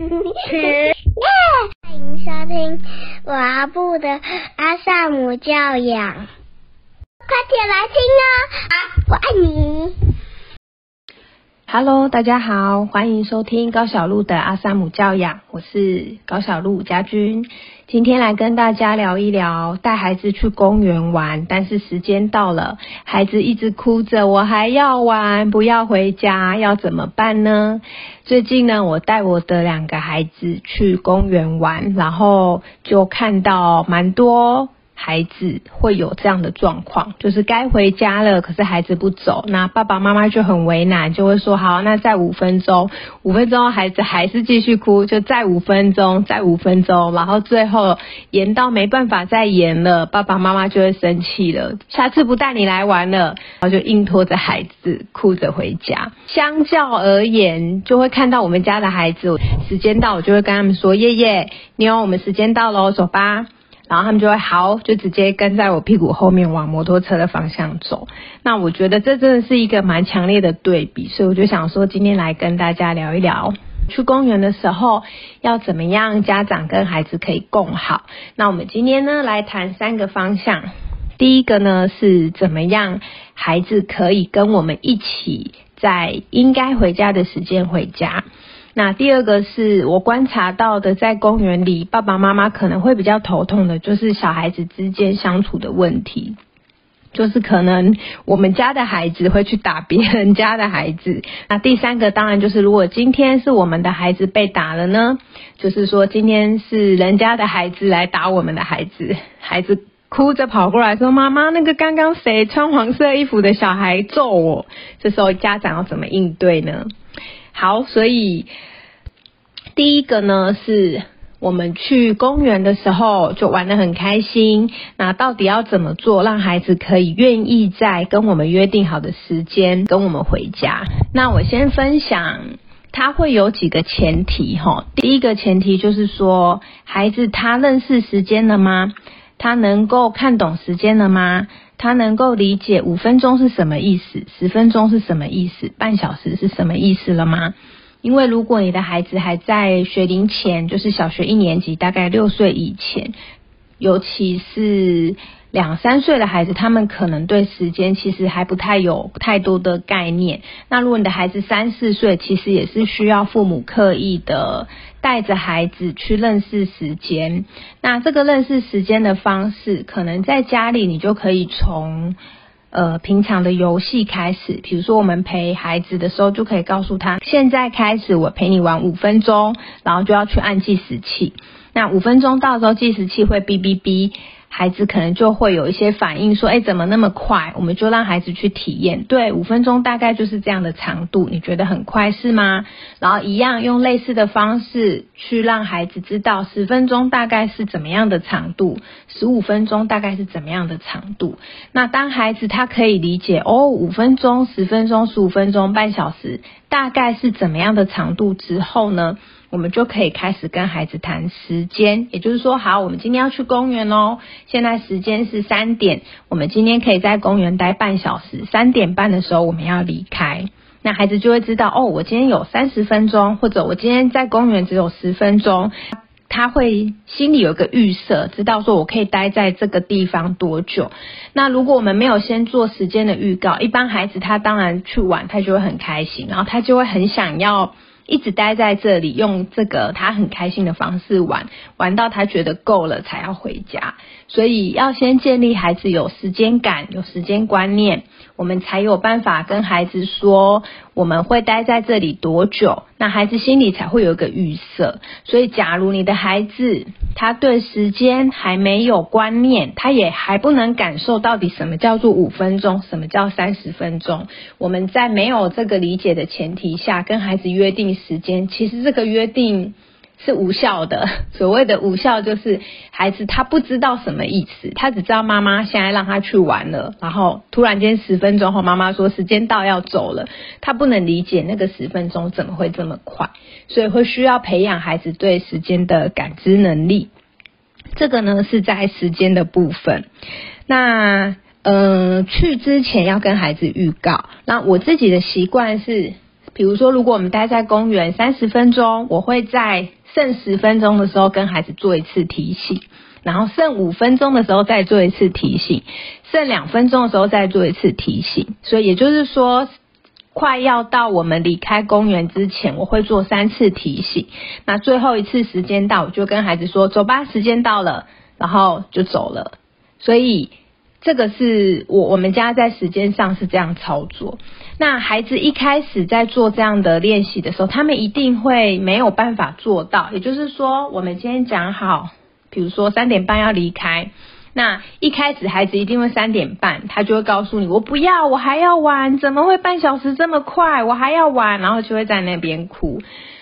耶！欢迎收听我阿布的阿萨姆教养，快点来听啊！啊，我爱你。Hello，大家好，欢迎收听高小鹿的阿萨姆教养，我是高小鹿家君。今天来跟大家聊一聊带孩子去公园玩，但是时间到了，孩子一直哭着，我还要玩，不要回家，要怎么办呢？最近呢，我带我的两个孩子去公园玩，然后就看到蛮多。孩子会有这样的状况，就是该回家了，可是孩子不走，那爸爸妈妈就很为难，就会说好，那再五分钟，五分钟孩子还是继续哭，就再五分钟，再五分钟，然后最后延到没办法再延了，爸爸妈妈就会生气了，下次不带你来玩了，然后就硬拖着孩子哭着回家。相较而言，就会看到我们家的孩子，时间到，我就会跟他们说，爷爷，妞，我们时间到了，走吧。然后他们就会好，就直接跟在我屁股后面往摩托车的方向走。那我觉得这真的是一个蛮强烈的对比，所以我就想说今天来跟大家聊一聊，去公园的时候要怎么样家长跟孩子可以共好。那我们今天呢来谈三个方向，第一个呢是怎么样孩子可以跟我们一起在应该回家的时间回家。那第二个是我观察到的，在公园里，爸爸妈妈可能会比较头痛的，就是小孩子之间相处的问题，就是可能我们家的孩子会去打别人家的孩子。那第三个当然就是，如果今天是我们的孩子被打了呢，就是说今天是人家的孩子来打我们的孩子，孩子哭着跑过来说：“妈妈，那个刚刚谁穿黄色衣服的小孩揍我。”这时候家长要怎么应对呢？好，所以第一个呢，是我们去公园的时候就玩得很开心。那到底要怎么做，让孩子可以愿意在跟我们约定好的时间跟我们回家？那我先分享，他会有几个前提哈。第一个前提就是说，孩子他认识时间了吗？他能够看懂时间了吗？他能够理解五分钟是什么意思，十分钟是什么意思，半小时是什么意思了吗？因为如果你的孩子还在学龄前，就是小学一年级，大概六岁以前，尤其是。两三岁的孩子，他们可能对时间其实还不太有太多的概念。那如果你的孩子三四岁，其实也是需要父母刻意的带着孩子去认识时间。那这个认识时间的方式，可能在家里你就可以从呃平常的游戏开始，比如说我们陪孩子的时候，就可以告诉他，现在开始我陪你玩五分钟，然后就要去按计时器。那五分钟到时候，计时器会哔哔哔。孩子可能就会有一些反应，说：“哎，怎么那么快？”我们就让孩子去体验。对，五分钟大概就是这样的长度，你觉得很快是吗？然后一样用类似的方式去让孩子知道，十分钟大概是怎么样的长度，十五分钟大概是怎么样的长度。那当孩子他可以理解哦，五分钟、十分钟、十五分钟、半小时大概是怎么样的长度之后呢？我们就可以开始跟孩子谈时间，也就是说，好，我们今天要去公园哦。现在时间是三点，我们今天可以在公园待半小时。三点半的时候我们要离开，那孩子就会知道哦，我今天有三十分钟，或者我今天在公园只有十分钟，他会心里有个预设，知道说我可以待在这个地方多久。那如果我们没有先做时间的预告，一般孩子他当然去玩，他就会很开心，然后他就会很想要。一直待在这里，用这个他很开心的方式玩，玩到他觉得够了才要回家。所以要先建立孩子有时间感、有时间观念，我们才有办法跟孩子说我们会待在这里多久，那孩子心里才会有一个预设。所以，假如你的孩子他对时间还没有观念，他也还不能感受到底什么叫做五分钟，什么叫三十分钟，我们在没有这个理解的前提下，跟孩子约定时间，其实这个约定。是无效的。所谓的无效，就是孩子他不知道什么意思，他只知道妈妈现在让他去玩了，然后突然间十分钟后，妈妈说时间到要走了，他不能理解那个十分钟怎么会这么快，所以会需要培养孩子对时间的感知能力。这个呢是在时间的部分。那呃，去之前要跟孩子预告。那我自己的习惯是。比如说，如果我们待在公园三十分钟，我会在剩十分钟的时候跟孩子做一次提醒，然后剩五分钟的时候再做一次提醒，剩两分钟的时候再做一次提醒。所以也就是说，快要到我们离开公园之前，我会做三次提醒。那最后一次时间到，我就跟孩子说：“走吧，时间到了。”然后就走了。所以。这个是我我们家在时间上是这样操作。那孩子一开始在做这样的练习的时候，他们一定会没有办法做到。也就是说，我们今天讲好，比如说三点半要离开，那一开始孩子一定会三点半，他就会告诉你：“我不要，我还要玩，怎么会半小时这么快？我还要玩。”然后就会在那边哭。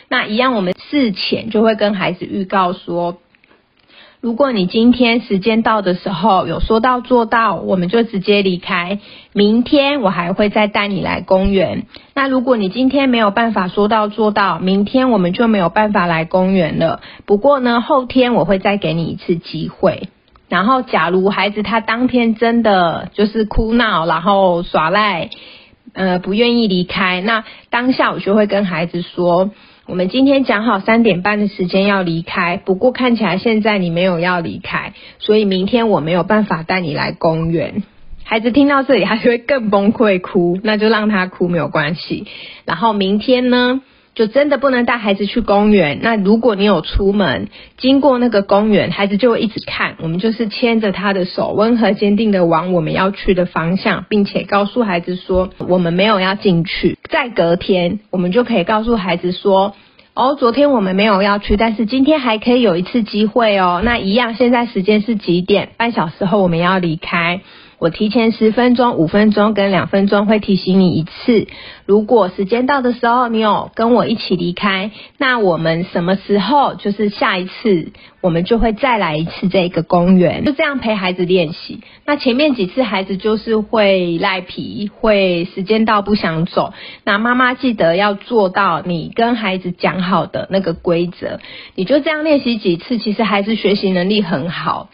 那一样，我们事前就会跟孩子预告说。如果你今天时间到的时候有说到做到，我们就直接离开。明天我还会再带你来公园。那如果你今天没有办法说到做到，明天我们就没有办法来公园了。不过呢，后天我会再给你一次机会。然后，假如孩子他当天真的就是哭闹，然后耍赖，呃，不愿意离开，那当下我就会跟孩子说。我们今天讲好三点半的时间要离开，不过看起来现在你没有要离开，所以明天我没有办法带你来公园。孩子听到这里，他就会更崩溃哭，那就让他哭没有关系。然后明天呢？就真的不能带孩子去公园。那如果你有出门经过那个公园，孩子就会一直看。我们就是牵着他的手，温和坚定的往我们要去的方向，并且告诉孩子说我们没有要进去。再隔天，我们就可以告诉孩子说，哦，昨天我们没有要去，但是今天还可以有一次机会哦。那一样，现在时间是几点？半小时后我们要离开。我提前十分钟、五分钟跟两分钟会提醒你一次。如果时间到的时候，你有跟我一起离开，那我们什么时候就是下一次，我们就会再来一次这个公园，就这样陪孩子练习。那前面几次孩子就是会赖皮，会时间到不想走。那妈妈记得要做到你跟孩子讲好的那个规则，你就这样练习几次，其实孩子学习能力很好。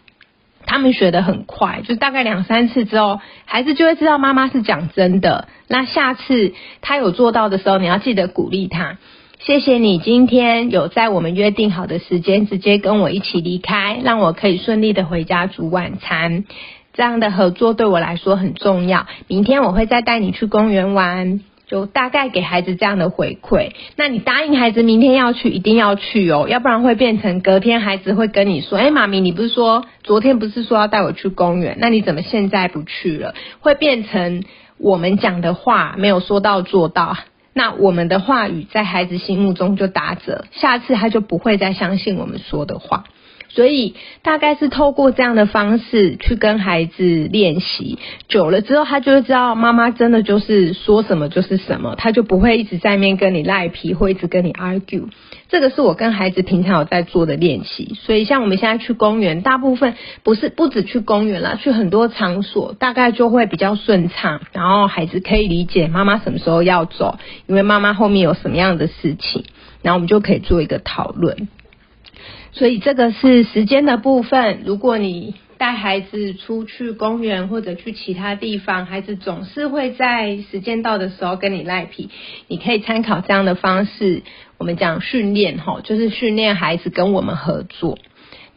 他们学得很快，就大概两三次之后，孩子就会知道妈妈是讲真的。那下次他有做到的时候，你要记得鼓励他。谢谢你今天有在我们约定好的时间直接跟我一起离开，让我可以顺利的回家煮晚餐。这样的合作对我来说很重要。明天我会再带你去公园玩。就大概给孩子这样的回馈，那你答应孩子明天要去，一定要去哦，要不然会变成隔天孩子会跟你说，哎，妈咪，你不是说昨天不是说要带我去公园，那你怎么现在不去了？会变成我们讲的话没有说到做到，那我们的话语在孩子心目中就打折，下次他就不会再相信我们说的话。所以大概是透过这样的方式去跟孩子练习，久了之后，他就会知道妈妈真的就是说什么就是什么，他就不会一直在面跟你赖皮，或一直跟你 argue。这个是我跟孩子平常有在做的练习。所以像我们现在去公园，大部分不是不止去公园啦，去很多场所，大概就会比较顺畅，然后孩子可以理解妈妈什么时候要走，因为妈妈后面有什么样的事情，然后我们就可以做一个讨论。所以这个是时间的部分。如果你带孩子出去公园或者去其他地方，孩子总是会在时间到的时候跟你赖皮，你可以参考这样的方式。我们讲训练吼，就是训练孩子跟我们合作。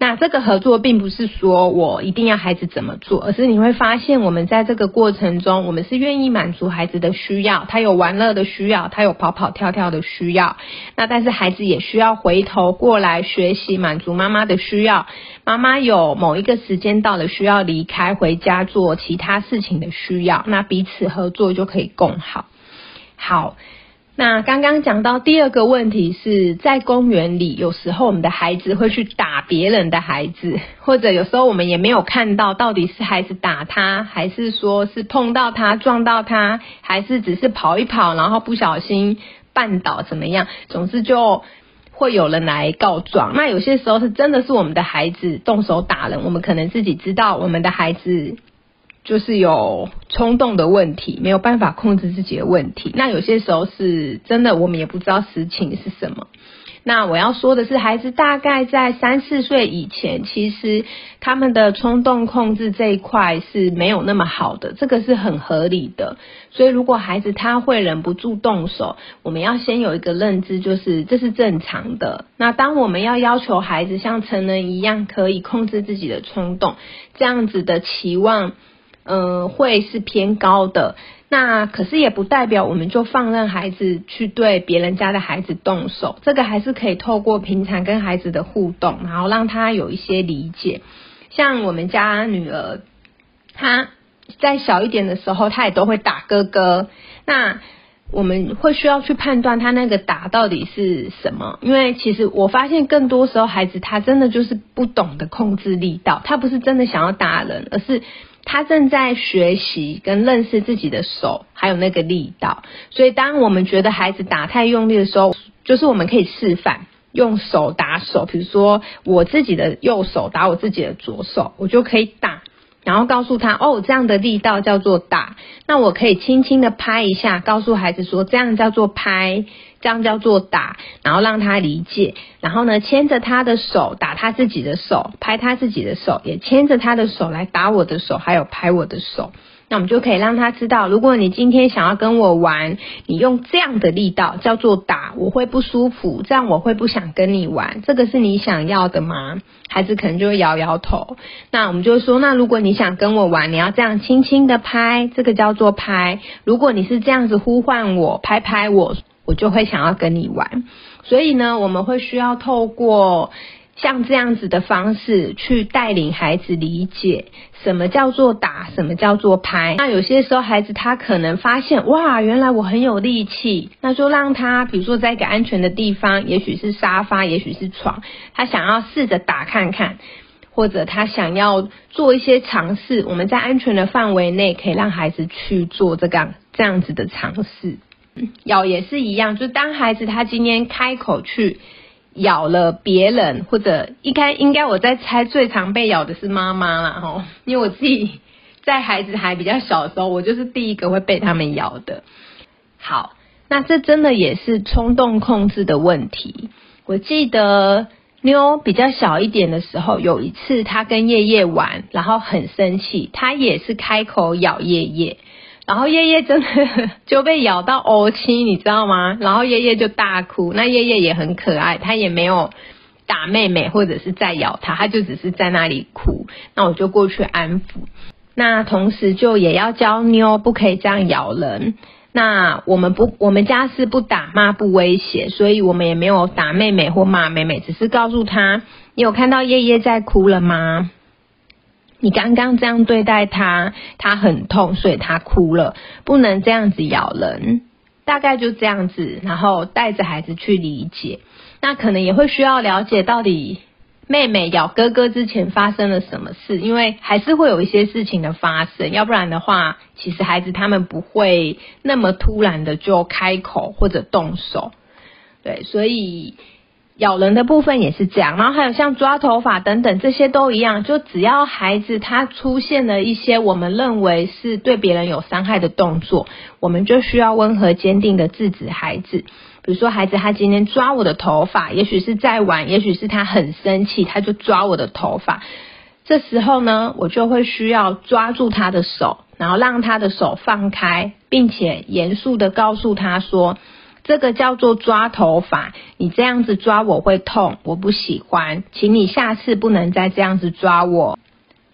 那这个合作并不是说我一定要孩子怎么做，而是你会发现我们在这个过程中，我们是愿意满足孩子的需要，他有玩乐的需要，他有跑跑跳跳的需要。那但是孩子也需要回头过来学习，满足妈妈的需要。妈妈有某一个时间到了需要离开回家做其他事情的需要，那彼此合作就可以共好。好。那刚刚讲到第二个问题是在公园里，有时候我们的孩子会去打别人的孩子，或者有时候我们也没有看到到底是孩子打他，还是说是碰到他撞到他，还是只是跑一跑然后不小心绊倒怎么样？总之就会有人来告状。那有些时候是真的是我们的孩子动手打人，我们可能自己知道我们的孩子。就是有冲动的问题，没有办法控制自己的问题。那有些时候是真的，我们也不知道实情是什么。那我要说的是，孩子大概在三四岁以前，其实他们的冲动控制这一块是没有那么好的，这个是很合理的。所以如果孩子他会忍不住动手，我们要先有一个认知，就是这是正常的。那当我们要要求孩子像成人一样可以控制自己的冲动，这样子的期望，嗯，会是偏高的。那可是也不代表我们就放任孩子去对别人家的孩子动手，这个还是可以透过平常跟孩子的互动，然后让他有一些理解。像我们家女儿，她在小一点的时候，她也都会打哥哥。那我们会需要去判断他那个打到底是什么，因为其实我发现更多时候孩子他真的就是不懂得控制力道，他不是真的想要打人，而是。他正在学习跟认识自己的手，还有那个力道。所以，当我们觉得孩子打太用力的时候，就是我们可以示范用手打手。比如说，我自己的右手打我自己的左手，我就可以打。然后告诉他哦，这样的力道叫做打。那我可以轻轻的拍一下，告诉孩子说，这样叫做拍，这样叫做打。然后让他理解。然后呢，牵着他的手打他自己的手，拍他自己的手，也牵着他的手来打我的手，还有拍我的手。那我们就可以让他知道，如果你今天想要跟我玩，你用这样的力道叫做打，我会不舒服，这样我会不想跟你玩。这个是你想要的吗？孩子可能就会摇摇头。那我们就说，那如果你想跟我玩，你要这样轻轻的拍，这个叫做拍。如果你是这样子呼唤我，拍拍我，我就会想要跟你玩。所以呢，我们会需要透过。像这样子的方式去带领孩子理解什么叫做打，什么叫做拍。那有些时候孩子他可能发现，哇，原来我很有力气，那就让他，比如说在一个安全的地方，也许是沙发，也许是床，他想要试着打看看，或者他想要做一些尝试。我们在安全的范围内，可以让孩子去做这个这样子的尝试。咬也是一样，就当孩子他今天开口去。咬了别人，或者应该应该我在猜，最常被咬的是妈妈啦，吼，因为我自己在孩子还比较小的时候，我就是第一个会被他们咬的。好，那这真的也是冲动控制的问题。我记得妞比较小一点的时候，有一次她跟叶叶玩，然后很生气，她也是开口咬叶叶。然后叶叶真的 就被咬到呕青，你知道吗？然后叶叶就大哭。那叶叶也很可爱，他也没有打妹妹或者是在咬他，他就只是在那里哭。那我就过去安抚。那同时就也要教妞不可以这样咬人。那我们不，我们家是不打骂不威胁，所以我们也没有打妹妹或骂妹妹，只是告诉她：你有看到叶叶在哭了吗？你刚刚这样对待他，他很痛，所以他哭了。不能这样子咬人，大概就这样子，然后带着孩子去理解。那可能也会需要了解到底妹妹咬哥哥之前发生了什么事，因为还是会有一些事情的发生，要不然的话，其实孩子他们不会那么突然的就开口或者动手。对，所以。咬人的部分也是这样，然后还有像抓头发等等，这些都一样。就只要孩子他出现了一些我们认为是对别人有伤害的动作，我们就需要温和坚定的制止孩子。比如说，孩子他今天抓我的头发，也许是在玩，也许是他很生气，他就抓我的头发。这时候呢，我就会需要抓住他的手，然后让他的手放开，并且严肃的告诉他说。这个叫做抓头发，你这样子抓我会痛，我不喜欢，请你下次不能再这样子抓我，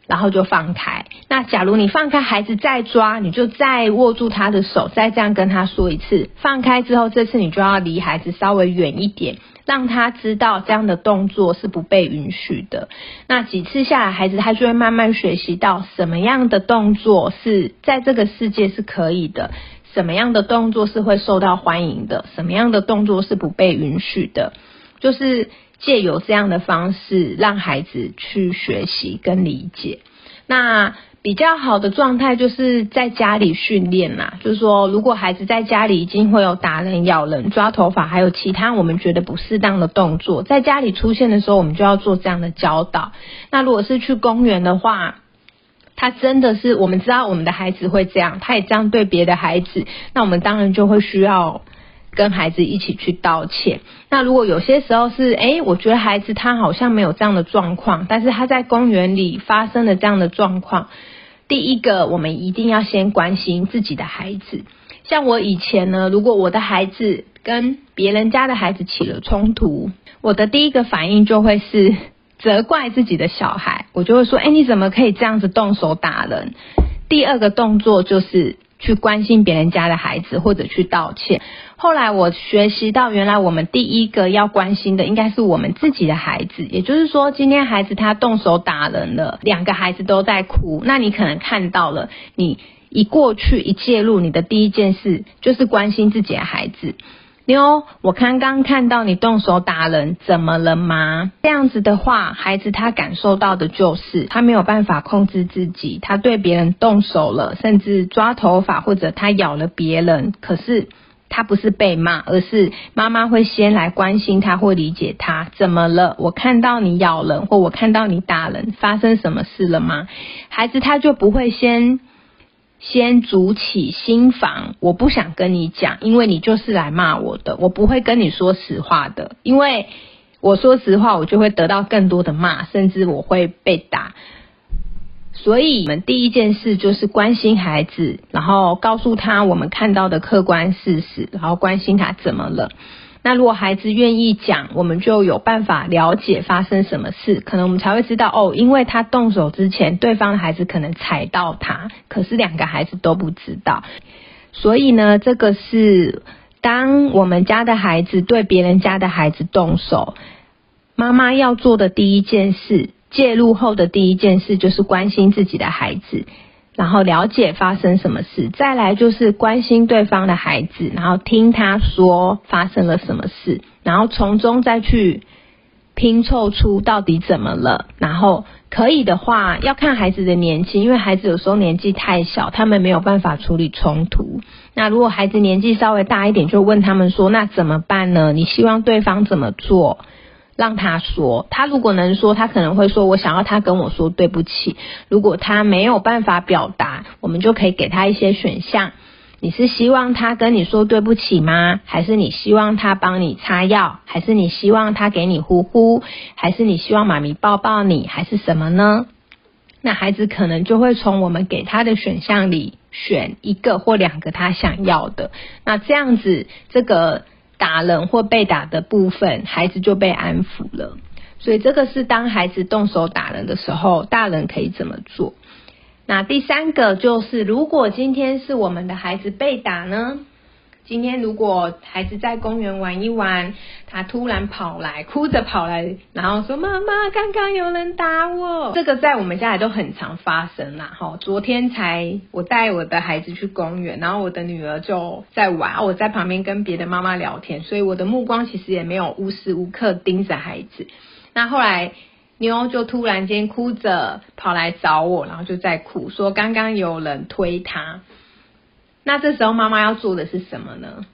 然后就放开。那假如你放开孩子再抓，你就再握住他的手，再这样跟他说一次。放开之后，这次你就要离孩子稍微远一点，让他知道这样的动作是不被允许的。那几次下来，孩子他就会慢慢学习到什么样的动作是在这个世界是可以的。什么样的动作是会受到欢迎的？什么样的动作是不被允许的？就是借由这样的方式，让孩子去学习跟理解。那比较好的状态就是在家里训练啦。就是说，如果孩子在家里已经会有打人、咬人、抓头发，还有其他我们觉得不适当的动作，在家里出现的时候，我们就要做这样的教导。那如果是去公园的话，他真的是，我们知道我们的孩子会这样，他也这样对别的孩子，那我们当然就会需要跟孩子一起去道歉。那如果有些时候是，诶，我觉得孩子他好像没有这样的状况，但是他在公园里发生了这样的状况，第一个我们一定要先关心自己的孩子。像我以前呢，如果我的孩子跟别人家的孩子起了冲突，我的第一个反应就会是责怪自己的小孩，我就会说，哎，你怎么可以这样子动手打人？第二个动作就是去关心别人家的孩子，或者去道歉。后来我学习到，原来我们第一个要关心的应该是我们自己的孩子。也就是说，今天孩子他动手打人了，两个孩子都在哭，那你可能看到了，你一过去一介入，你的第一件事就是关心自己的孩子。妞，我刚刚看到你动手打人，怎么了吗？这样子的话，孩子他感受到的就是他没有办法控制自己，他对别人动手了，甚至抓头发或者他咬了别人。可是他不是被骂，而是妈妈会先来关心他，或理解他怎么了？我看到你咬人，或我看到你打人，发生什么事了吗？孩子他就不会先。先筑起心房，我不想跟你讲，因为你就是来骂我的，我不会跟你说实话的，因为我说实话，我就会得到更多的骂，甚至我会被打。所以，我们第一件事就是关心孩子，然后告诉他我们看到的客观事实，然后关心他怎么了。那如果孩子愿意讲，我们就有办法了解发生什么事，可能我们才会知道哦，因为他动手之前，对方的孩子可能踩到他，可是两个孩子都不知道，所以呢，这个是当我们家的孩子对别人家的孩子动手，妈妈要做的第一件事，介入后的第一件事就是关心自己的孩子。然后了解发生什么事，再来就是关心对方的孩子，然后听他说发生了什么事，然后从中再去拼凑出到底怎么了。然后可以的话，要看孩子的年纪，因为孩子有时候年纪太小，他们没有办法处理冲突。那如果孩子年纪稍微大一点，就问他们说：“那怎么办呢？你希望对方怎么做？”让他说，他如果能说，他可能会说：“我想要他跟我说对不起。”如果他没有办法表达，我们就可以给他一些选项。你是希望他跟你说对不起吗？还是你希望他帮你擦药？还是你希望他给你呼呼？还是你希望妈咪抱抱你？还是什么呢？那孩子可能就会从我们给他的选项里选一个或两个他想要的。那这样子，这个。打人或被打的部分，孩子就被安抚了。所以这个是当孩子动手打人的时候，大人可以怎么做？那第三个就是，如果今天是我们的孩子被打呢？今天如果孩子在公园玩一玩，他突然跑来，哭着跑来，然后说：“妈妈，刚刚有人打我。”这个在我们家里都很常发生啦。哈，昨天才我带我的孩子去公园，然后我的女儿就在玩，我在旁边跟别的妈妈聊天，所以我的目光其实也没有无时无刻盯着孩子。那后来妞就突然间哭着跑来找我，然后就在哭，说刚刚有人推他。那这时候妈妈要做的是什么呢？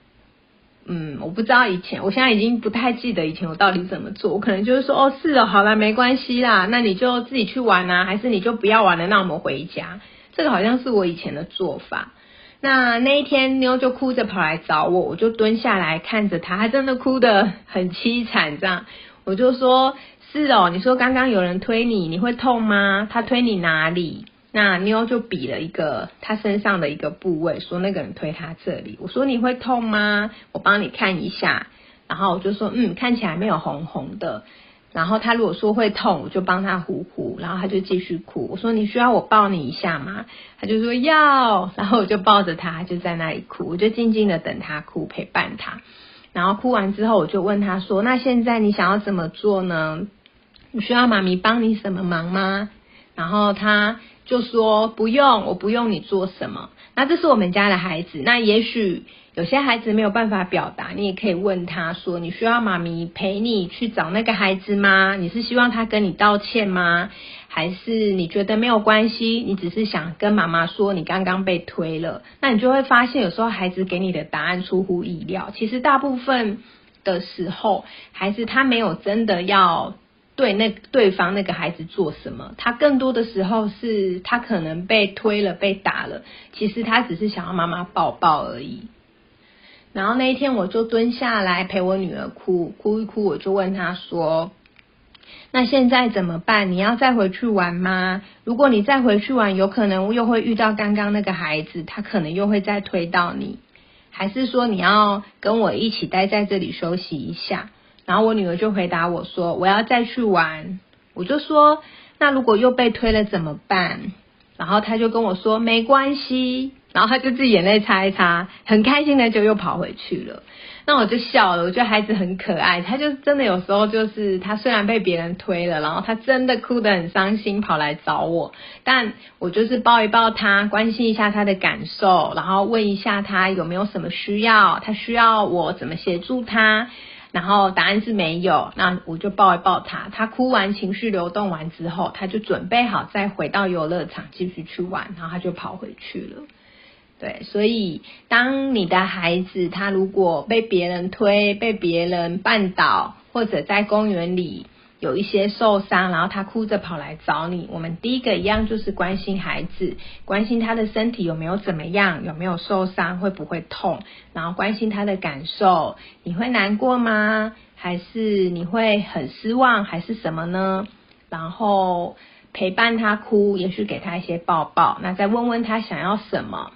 嗯，我不知道以前，我现在已经不太记得以前我到底怎么做。我可能就是说，哦，是哦，好了，没关系啦，那你就自己去玩啊，还是你就不要玩了，那我们回家。这个好像是我以前的做法。那那一天妞就哭着跑来找我，我就蹲下来看着她，她真的哭得很凄惨，这样我就说，是哦，你说刚刚有人推你，你会痛吗？他推你哪里？那妞就比了一个他身上的一个部位，说那个人推他这里。我说你会痛吗？我帮你看一下。然后我就说嗯，看起来没有红红的。然后他如果说会痛，我就帮他呼呼。然后他就继续哭。我说你需要我抱你一下吗？他就说要。然后我就抱着他，就在那里哭。我就静静的等他哭，陪伴他。然后哭完之后，我就问他说：那现在你想要怎么做呢？你需要妈咪帮你什么忙吗？然后他。就说不用，我不用你做什么。那这是我们家的孩子。那也许有些孩子没有办法表达，你也可以问他说：“你需要妈咪陪你去找那个孩子吗？你是希望他跟你道歉吗？还是你觉得没有关系？你只是想跟妈妈说你刚刚被推了？那你就会发现，有时候孩子给你的答案出乎意料。其实大部分的时候，孩子他没有真的要。对那对方那个孩子做什么？他更多的时候是他可能被推了、被打了，其实他只是想要妈妈抱抱而已。然后那一天我就蹲下来陪我女儿哭，哭一哭，我就问她说：“那现在怎么办？你要再回去玩吗？如果你再回去玩，有可能又会遇到刚刚那个孩子，他可能又会再推到你，还是说你要跟我一起待在这里休息一下？”然后我女儿就回答我说：“我要再去玩。”我就说：“那如果又被推了怎么办？”然后她就跟我说：“没关系。”然后他就自己眼泪擦一擦，很开心的就又跑回去了。那我就笑了，我觉得孩子很可爱。他就真的有时候就是他虽然被别人推了，然后他真的哭得很伤心，跑来找我。但我就是抱一抱他，关心一下他的感受，然后问一下他有没有什么需要，他需要我怎么协助他。然后答案是没有，那我就抱一抱他。他哭完，情绪流动完之后，他就准备好再回到游乐场继续去玩，然后他就跑回去了。对，所以当你的孩子他如果被别人推、被别人绊倒，或者在公园里有一些受伤，然后他哭着跑来找你，我们第一个一样就是关心孩子，关心他的身体有没有怎么样，有没有受伤，会不会痛，然后关心他的感受，你会难过吗？还是你会很失望，还是什么呢？然后陪伴他哭，也许给他一些抱抱，那再问问他想要什么。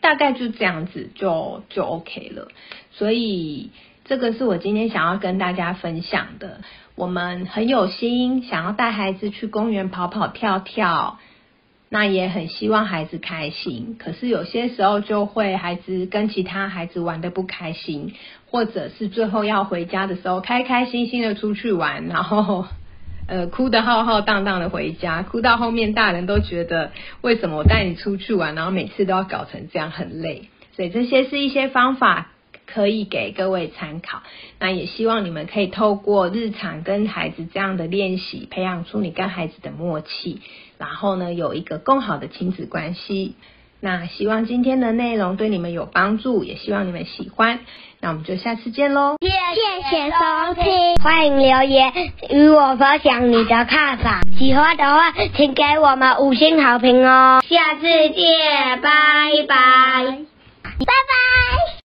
大概就这样子就就 OK 了，所以这个是我今天想要跟大家分享的。我们很有心想要带孩子去公园跑跑跳跳，那也很希望孩子开心。可是有些时候就会孩子跟其他孩子玩的不开心，或者是最后要回家的时候开开心心的出去玩，然后。呃，哭得浩浩荡荡的回家，哭到后面大人都觉得为什么我带你出去玩，然后每次都要搞成这样，很累。所以这些是一些方法可以给各位参考。那也希望你们可以透过日常跟孩子这样的练习，培养出你跟孩子的默契，然后呢有一个更好的亲子关系。那希望今天的内容对你们有帮助，也希望你们喜欢。那我们就下次见喽！谢谢收听，欢迎留言与我分享你的看法。喜欢的话，请给我们五星好评哦！下次见，拜拜，拜拜。